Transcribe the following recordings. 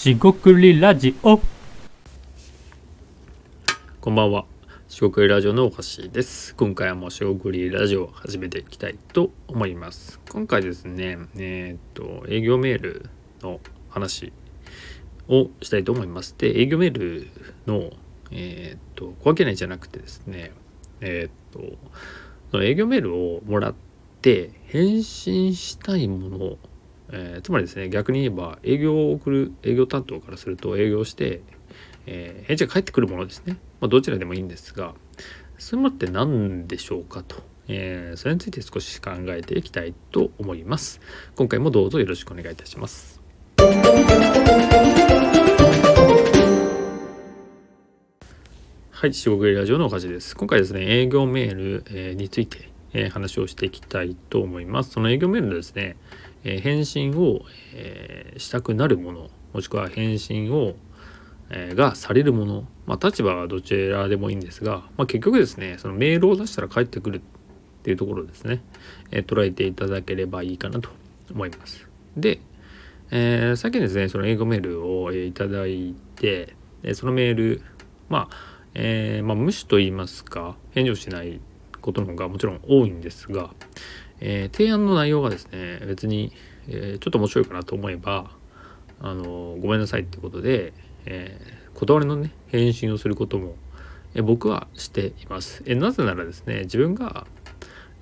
しごくりラジオこんばんは。四国ラジオのおかしです。今回はもう四国ラジオを始めていきたいと思います。今回ですね、えーっと、営業メールの話をしたいと思います。で、営業メールの、えーっと、小分けないじゃなくてですね、えーっと、営業メールをもらって返信したいものえーつまりですね逆に言えば営業を送る営業担当からすると営業して、えー返事が返ってくるものですね、まあ、どちらでもいいんですがそういうものって何でしょうかと、えーそれについて少し考えていきたいと思います今回もどうぞよろしくお願いいたしますはい、四国ラジオのおかじです。今回ですね、営業メール、えーについて、えー話をしていきたいと思います。その営業メールのですね、えー返信を、えーしたくなるもの、もしくは返信を、えーがされるもの、まあ、立場はどちらでもいいんですが、まあ、結局ですね、そのメールを出したら返ってくるっていうところですね、え捉えていただければいいかなと思います。で、えー、さっきですね、その英語メールを、いただいて、そのメール、まあ、えーまあ、無視と言いますか、返事をしないことの方がもちろん多いんですが、えー提案の内容がですね、別に、えーちょっと面白いかなと思えば、あのごめんなさいってことで、えー断りのね、返信をすることも、え僕はしています。えなぜならですね、自分が、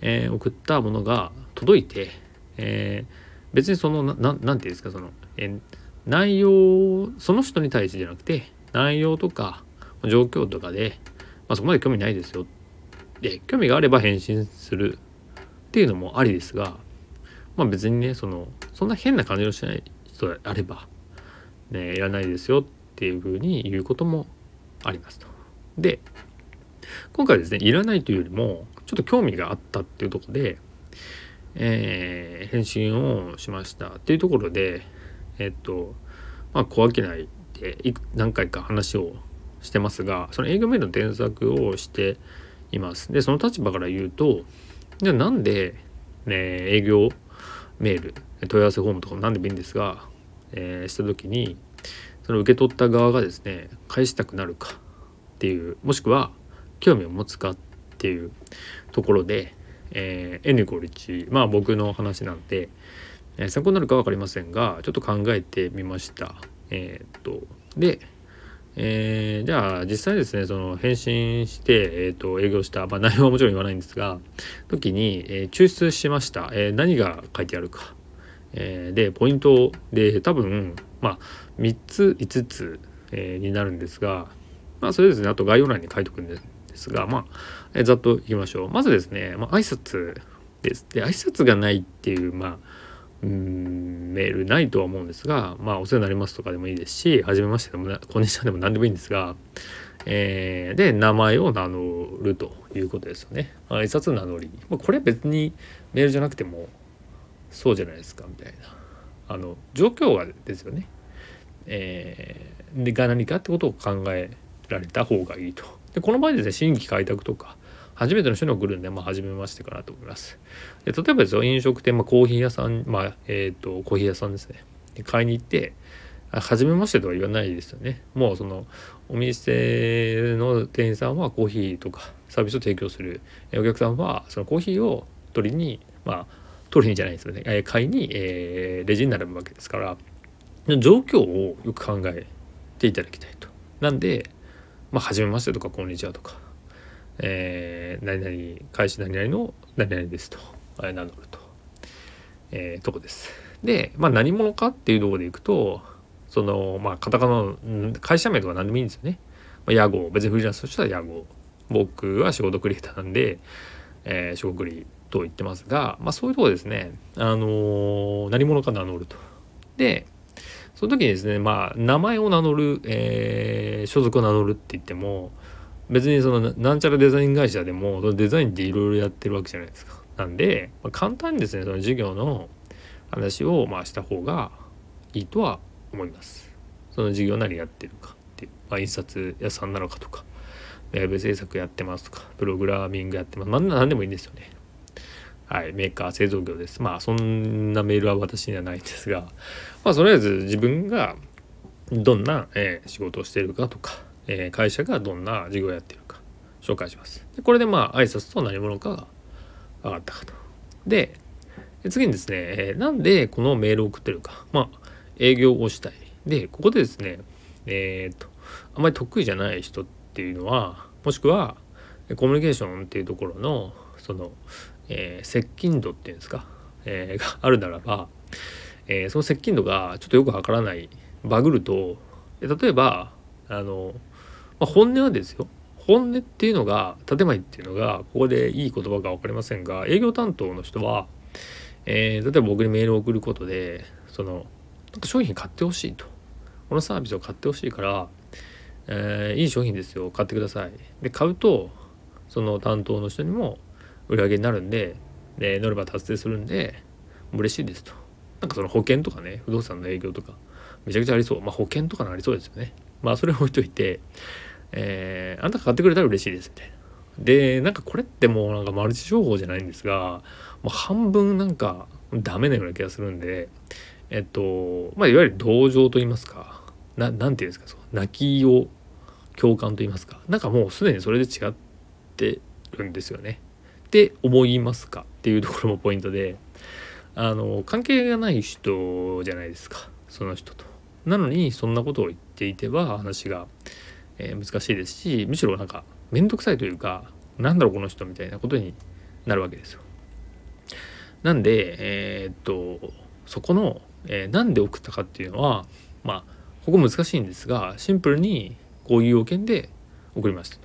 え送ったものが届いて、え別にそのなななんていうんですかその、え内容その人に対してじゃなくて内容とか状況とかで、まあ、そこまで興味ないですよで興味があれば返信するっていうのもありですが、まあ、別にねそのそんな変な感じのしない人であれば、ね、いらないですよっていうふうに言うこともありますと。で今回ですねいらないというよりもちょっと興味があったっていうところでえー返信をしましたっていうところでえっとまあ小分けないで何回か話をしてますがその営業メールの添削をしていますでその立場から言うとじゃあなんで、ね、営業メール問い合わせフォームとかも何でもいいんですが、えーした時にその受け取った側がですね返したくなるかっていうもしくは興味を持つかっていうところでえー、N イコール1まあ僕の話なんで、えー参考になるか分かりませんがちょっと考えてみました。えーっとで、えーじゃあ実際ですねその返信して、えーっと営業した、まあ、内容はもちろん言わないんですが時に、えー抽出しました、えー何が書いてあるか、えでポイントで多分まあ3つ5つ、えになるんですがまあそれですねあと概要欄に書いておくんですがまあえざっといきましょう。まずですね、まあ、挨拶です。で挨拶がないっていうまあうんメールないとは思うんですがまあお世話になりますとかでもいいですし初めましてでもこんにちはでも何でもいいんですがえーで名前を名乗るということですよね。挨拶名乗り、まあ、これは別にメールじゃなくてもそうじゃないですかみたいな。あの状況がですよね。えーでが何かってことを考えられた方がいいと。でこの場合ですね新規開拓とか初めての人に送るんで、まあ、初めましてかなと思います。で例えばですよ飲食店、まあ、コーヒー屋さん、まあえっとコーヒー屋さんですね。で買いに行ってあ初めましてとは言わないですよね。もうそのお店の店員さんはコーヒーとかサービスを提供する。えお客さんはそのコーヒーを取りにまあ取りにじゃないですよね。え買いに、えーレジに並ぶわけですから。状況をよく考えていただきたいと。なんでまあ、初めましてとか、こんにちはとか、えー、何々、開始何々の何々ですと、名乗ると、えーとこです。で、まあ、何者かっていうところでいくと、その、まあ、カタカナの会社名とか何でもいいんですよね。まあ、屋号、別にフリーランスとしては屋号。僕は仕事クリエイターなんで、えー、仕事クリと言ってますが、まあ、そういうとこですね、あのー何者か名乗ると。で、その時にですね、まあ、名前を名乗る、えー所属を名乗るって言っても、別にそのなんちゃらデザイン会社でも、そのデザインっていろいろやってるわけじゃないですか。なんで、まあ、簡単にですね、その授業の話をまあした方がいいとは思います。その授業何やってるかっていう、まあ、印刷屋さんなのかとか、ウェブ制作やってますとか、プログラミングやってます。まあ、何でもいいんですよね。はい、メーカー製造業です。まあそんなメールは私にはないんですが、まあとりあえず自分がどんな、えー仕事をしてるかとか、え会社がどんな事業をやっているか紹介します。でこれでまあ挨拶と何者かが分かったかと。で次にですね、えなんでこのメールを送ってるかまあ営業をしたい。でここでですねえーっとあまり得意じゃない人っていうのはもしくはコミュニケーションっていうところのその、えー接近度っていうんですか、えーがあるならば、えーその接近度がちょっとよくわからないバグると例えばあの、まあ、本音はですよ。本音っていうのが建前っていうのがここでいい言葉か分かりませんが営業担当の人は、えー例えば僕にメールを送ることでそのなんか商品買ってほしいと。このサービスを買ってほしいから、えーいい商品ですよ。買ってください。で買うとその担当の人にも売り上げになるんでで乗れば達成するんで嬉しいですと。なんかその保険とかね不動産の営業とかめちゃくちゃありそう。まあ保険とかのありそうですよね。まあそれを置いといて、えーあんたが買ってくれたら嬉しいですみたいなでなんかこれってもうなんかマルチ商法じゃないんですがもう半分なんかダメなような気がするんでえっとまあいわゆる同情と言いますかななんていうんですかそう泣きを共感と言いますかなんかもうすでにそれで違ってるんですよね。って思いますか？っていうところもポイントであの関係がない人じゃないですかその人と。なのにそんなことを言っていては話が、えー難しいですしむしろなんか面倒くさいというかなんだろうこの人みたいなことになるわけですよ。なんでえーっとそこの、えーなんで送ったかっていうのはまあここ難しいんですがシンプルにこういう要件で送りましたと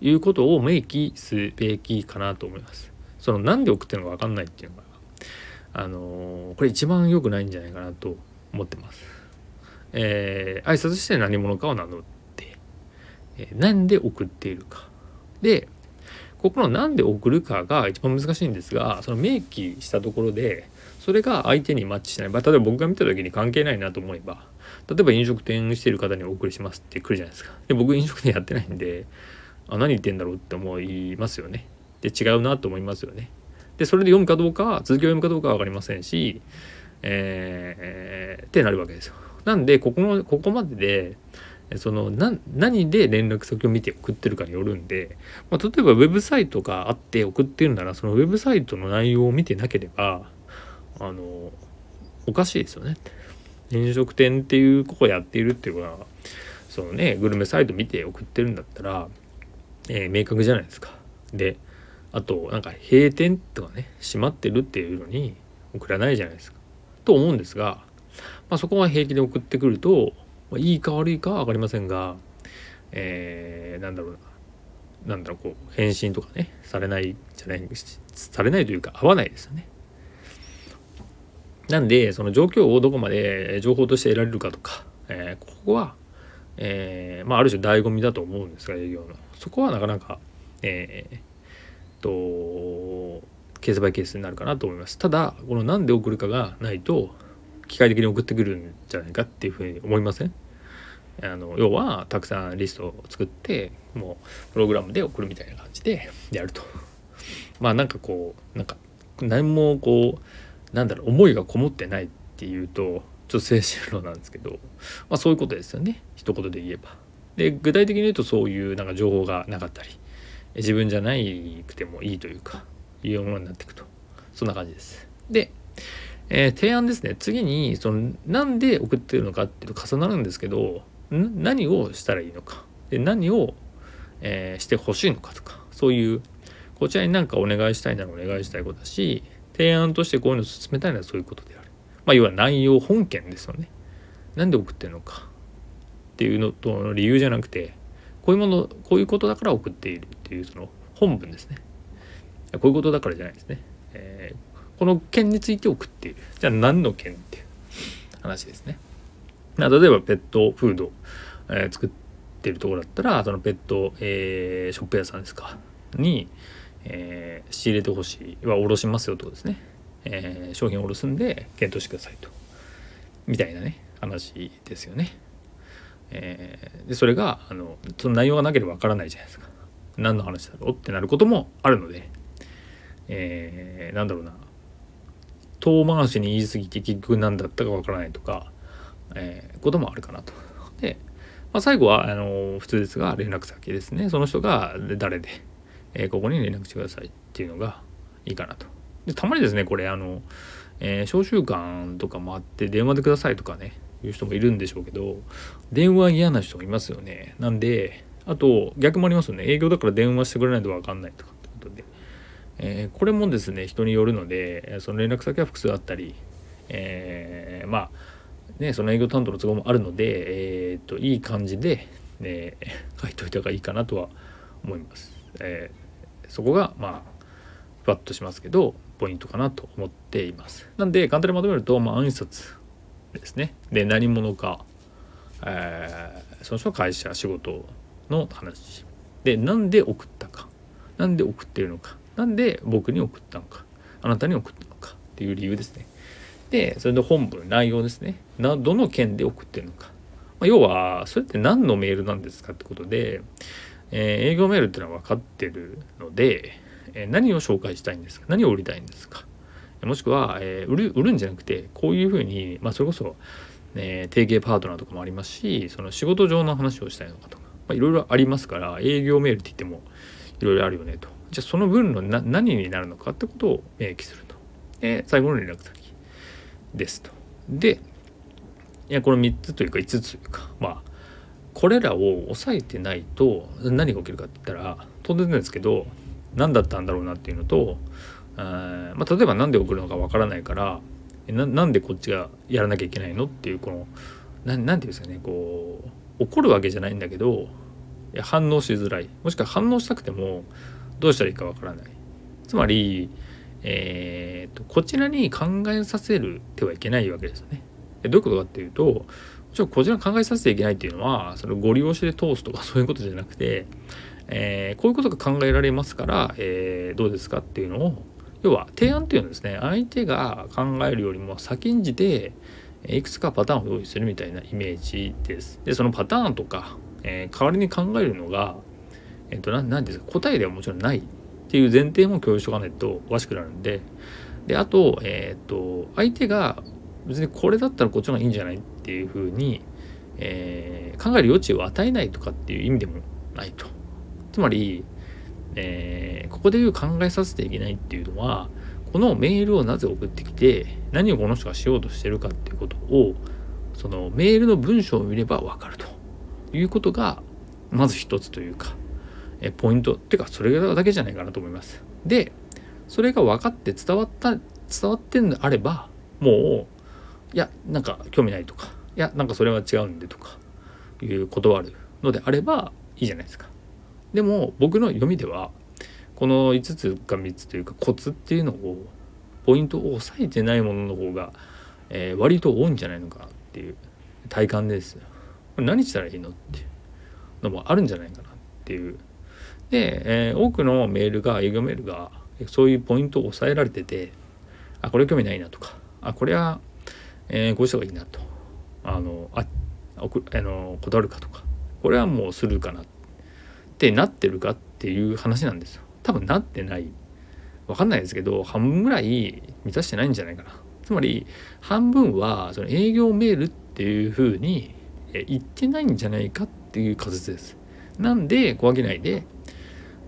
いうことを明記すべきかなと思います。そのなんで送ってるのか分かんないっていうのがあのーこれ一番良くないんじゃないかなと思ってます。えー挨拶して何者かを名乗って、えなんで送っているか。でここのなんで送るかが一番難しいんですがその明記したところでそれが相手にマッチしない、まあ、例えば僕が見た時に関係ないなと思えば例えば飲食店してる方にお送りしますって来るじゃないですか。で僕飲食店やってないんであ何言ってんだろうって思いますよね。で違うなと思いますよね。でそれで読むかどうか続きを読むかどうかは分かりませんし、えーってなるわけですよ。なんでここのここまででそのな何で連絡先を見て送ってるかによるんで、まあ、例えばウェブサイトがあって送ってるならそのウェブサイトの内容を見てなければあのおかしいですよね。飲食店っていうここやっているっていうのはそのねグルメサイト見て送ってるんだったら、えー明確じゃないですか。であとなんか閉店とかね閉まってるっていうのに送らないじゃないですか。と思うんですが、まあ、そこは平気で送ってくると、まあ、いいか悪いかは分かりませんが、えーなんだろうな。なんだろうこう返信とかねされないじゃないされないというか合わないですよね。なんでその状況をどこまで情報として得られるかとか、えーここは、えーまあ、ある種醍醐味だと思うんですが営業の。そこはなかなか、えーとケースバイケースになるかなと思います。ただこの何で送るかがないと機械的に送ってくるんじゃないかっていうふうに思いません？あの要はたくさんリストを作ってもうプログラムで送るみたいな感じでやるとまあなんかこうなんか何もこうなんだろう思いがこもってないっていうとちょっと静止論なんですけど、まあ、そういうことですよね一言で言えば。で具体的に言うとそういうなんか情報がなかったり自分じゃないくてもいいというかいうものになっていくとそんな感じです。で、えー提案ですね次にそのなんで送ってるのかっていうと重なるんですけど何をしたらいいのか？で何を、えーしてほしいのかとかそういうこちらに何かお願いしたいならお願いしたいことだし提案としてこういうのを進めたいならそういうことである。まあ要は内容本件ですよね。なんで送ってるのか？っていうのとの理由じゃなくてこういうものこういうことだから送っているっていうその本文ですね。こういうことだからじゃないですね。えーこの件について送っている。じゃあ何の件っていう話ですね。例えばペットフード、えー作ってるところだったらそのペット、えーショップ屋さんですか？に、えー仕入れてほしいはおろしますよってことですね。えー商品をおろすんで検討してくださいと。みたいなね話ですよね。えーでそれがあのその内容がなければわからないじゃないですか。何の話だろうってなることもあるので、えーなんだろうな遠回しに言い過ぎて結局何だったかわからないとか、えーこともあるかなと。でまあ、最後はあの普通ですが連絡先ですね。その人が誰で、えー、ここに連絡してくださいっていうのがいいかなと。でたまにですねこれあの、えー、召集感とかもあって電話でくださいとかねいう人もいるんでしょうけど電話嫌な人もいますよね。なんであと逆もありますよね。営業だから電話してくれないと分かんないとかってことで、えー、これもですね人によるのでその連絡先は複数あったり、えー、まあねその営業担当の都合もあるので、えー、っといい感じで、ね、書いといた方がいいかなとは思います。えー、そこがまあふわっとしますけどポイントかなと思っています。なんで簡単にまとめると、まあ、暗殺ですね。で何者か、えー、その人の会社仕事の話でなんで送ったかなんで送ってるのかなんで僕に送ったのかあなたに送ったのかっていう理由ですね。でそれで本文内容ですね。などの件で送ってるのか、まあ、要はそれって何のメールなんですかってことで、えー、営業メールっていうのは分かってるので、えー、何を紹介したいんですか？何を売りたいんですか？もしくは、えー、売る売るんじゃなくてこういうふうに、まあ、それこそ、ね、提携パートナーとかもありますしその仕事上の話をしたいのかとか、いろいろありますから営業メールって言ってもいろいろあるよねと。じゃあその分の何になるのかってことを明記すると、え、最後の連絡先。ですと。でいやこの3つというか5つというかまあこれらを抑えてないと何が起きるかって言ったら当然ですけど何だったんだろうなっていうのとあまあ、例えば何で送るのかわからないからなんでこっちがやらなきゃいけないのっていうこの何て言うんですかねこう怒るわけじゃないんだけど反応しづらいもしくは反応したくてもどうしたらいいかわからないつまりえーと、こちらに考えさせるてはいけないわけですよね。どういうことかっていうともちろんこちら考えさせてはいけないっていうのはそのご利用しで通すとかそういうことじゃなくて、えー、こういうことが考えられますから、えー、どうですかっていうのを要は提案っていうのはですね相手が考えるよりも先んじていくつかパターンを用意するみたいなイメージです。でそのパターンとか、えー、代わりに考えるのが、えっ、ー、と何ですか答えではもちろんないっていう前提も共有しとかないとおかしくなるんでであと,、えーと、相手が別にこれだったらこっちの方がいいんじゃないっていうふうに、えー、考える余地を与えないとかっていう意味でもないと。つまり、えー、ここで言う考えさせていけないっていうのはこのメールをなぜ送ってきて何をこの人がしようとしてるかっていうことをそのメールの文章を見れば分かるということがまず一つというかえポイントっていうかそれだけじゃないかなと思います。でそれが分かって伝わった伝わってんのであればもういやなんか興味ないとかいやなんかそれは違うんでとかいう断るのであればいいじゃないですか。でも僕の読みではこの5つか3つというかコツっていうのをポイントを押さえてないものの方が、えー、割と多いんじゃないのかなっていう体感です。何したらいいのっていうのもあるんじゃないかなっていうで、えー、多くのメールが営業メールがそういうポイントを抑えられててあこれ興味ないなとかあこれは、えー、こうした方がいいなとあのあ送あの断るかとかこれはもうするかなってなってるかっていう話なんですよ。多分なってない。分かんないですけど半分ぐらい満たしてないんじゃないかな。つまり半分はその営業メールっていうふうに言ってないんじゃないかっていう仮説です。なんで小分けないで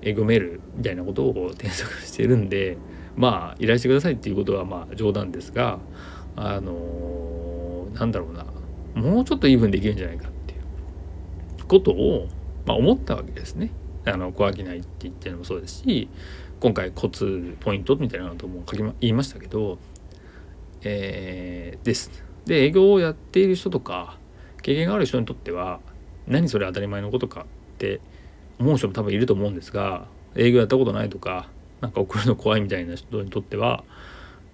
営業メールみたいなことを添削してるんでまあ依頼してくださいっていうことはまあ冗談ですがあのー、なんだろうなもうちょっとイーブンできるんじゃないかっていうことを、まあ、思ったわけですね。あの小商いって言ってるのもそうですし今回コツポイントみたいなことも書き、ま、言いましたけど、えー、です。で営業をやっている人とか経験がある人にとっては何それ当たり前のことかって思う人も多分いると思うんですが営業やったことないとかなんか送るの怖いみたいな人にとっては、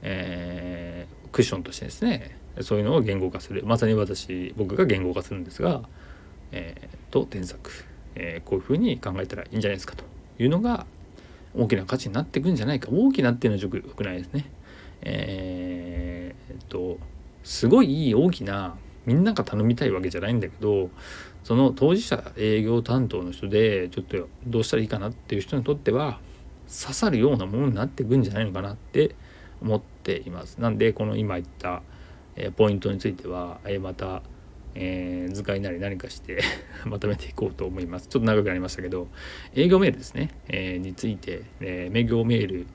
えー、クッションとしてですねそういうのを言語化する。まさに私僕が言語化するんですが、えー、と添削、えー、こういうふうに考えたらいいんじゃないですかというのが大きな価値になっていくんじゃないか。大きなっていうのはよくないですね。えー、っとすごい大きなみんなが頼みたいわけじゃないんだけどその当事者営業担当の人でちょっとどうしたらいいかなっていう人にとっては刺さるようなものになっていくんじゃないのかなって思っています。なんでこの今言ったポイントについてはまたえー、図解なり何かして まとめていこうと思います。ちょっと長くなりましたけど、営業メールですね、え、について、えー、営業メー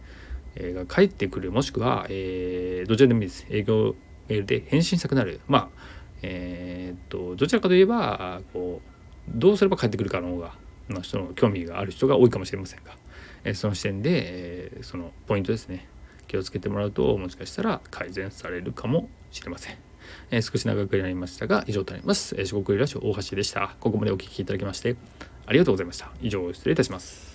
ルが返ってくる、もしくは、えー、どちらでもいいです。営業メールで返信したくなる。まあ、えー、っと、どちらかといえば、こう、どうすれば返ってくるかの方が、の人の興味がある人が多いかもしれませんが、えー、その視点で、えー、そのポイントですね、気をつけてもらうと、もしかしたら改善されるかもしれません。え、少し長くなりましたが、以上となります。え、四国ラジオ大橋でした。ここまでお聴きいただきまして、ありがとうございました。以上、失礼いたします。